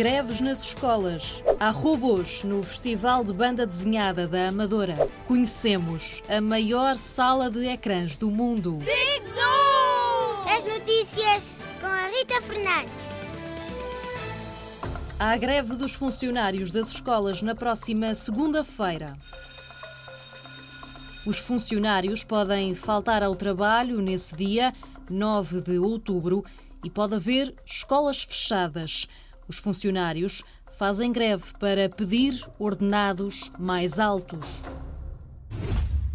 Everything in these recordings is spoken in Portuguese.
Greves nas escolas. Há robôs no Festival de Banda Desenhada da Amadora. Conhecemos a maior sala de ecrãs do mundo. As notícias com a Rita Fernandes. Há greve dos funcionários das escolas na próxima segunda-feira. Os funcionários podem faltar ao trabalho nesse dia, 9 de outubro, e pode haver escolas fechadas. Os funcionários fazem greve para pedir ordenados mais altos.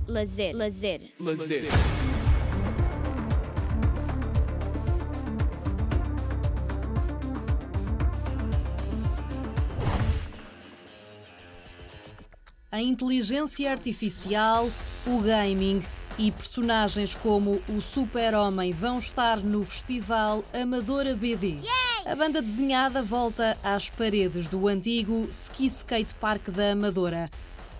Lazer, lazer. Lazer. A inteligência artificial, o gaming e personagens como o Super-Homem vão estar no Festival Amadora BD. A banda desenhada volta às paredes do antigo Ski Skate Park da Amadora.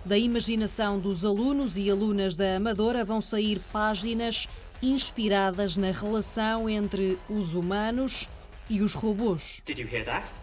Da imaginação dos alunos e alunas da Amadora vão sair páginas inspiradas na relação entre os humanos e os robôs.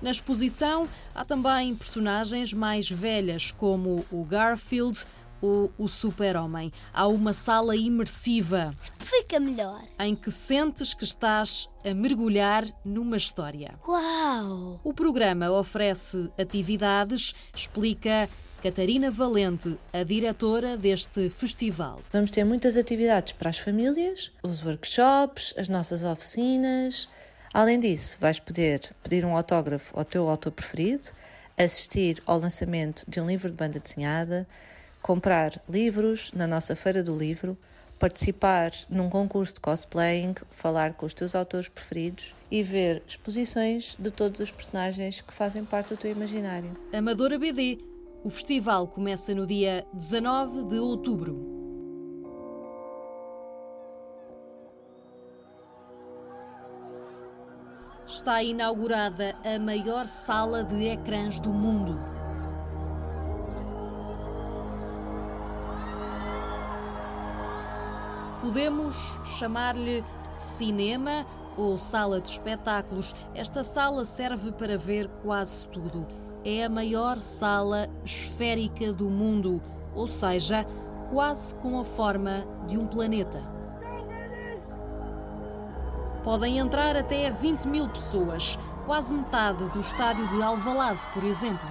Na exposição há também personagens mais velhas, como o Garfield ou o Super-Homem. Há uma sala imersiva Fica melhor. em que sentes que estás a mergulhar numa história. Uau! O programa oferece atividades, explica Catarina Valente, a diretora deste festival. Vamos ter muitas atividades para as famílias, os workshops, as nossas oficinas. Além disso, vais poder pedir um autógrafo ao teu autor preferido, assistir ao lançamento de um livro de banda desenhada, comprar livros na nossa Feira do Livro, participar num concurso de cosplaying, falar com os teus autores preferidos e ver exposições de todos os personagens que fazem parte do teu imaginário. Amadora BD. O festival começa no dia 19 de outubro. Está inaugurada a maior sala de ecrãs do mundo. Podemos chamar-lhe cinema ou sala de espetáculos. Esta sala serve para ver quase tudo. É a maior sala esférica do mundo, ou seja, quase com a forma de um planeta. Podem entrar até 20 mil pessoas, quase metade do estádio de Alvalade, por exemplo.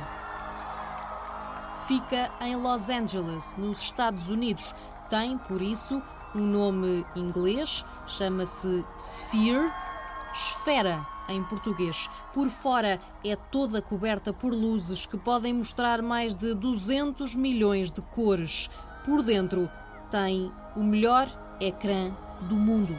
Fica em Los Angeles, nos Estados Unidos. Tem, por isso, um nome inglês, chama-se Sphere, esfera em português. Por fora é toda coberta por luzes que podem mostrar mais de 200 milhões de cores. Por dentro tem o melhor ecrã do mundo.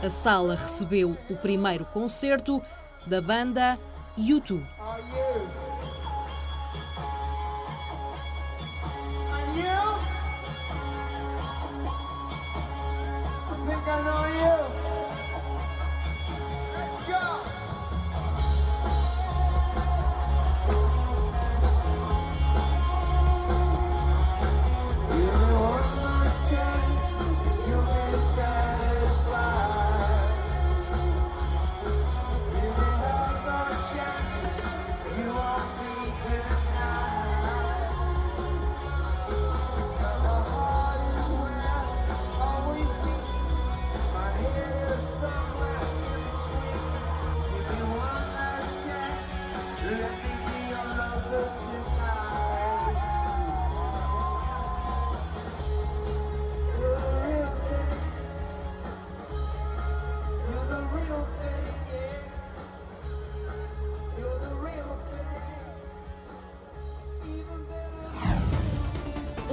A sala recebeu o primeiro concerto da banda U2.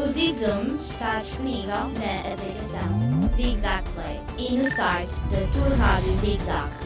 O Zigzum está disponível na aplicação Zigzag Play e no site da tua rádio Zigzag.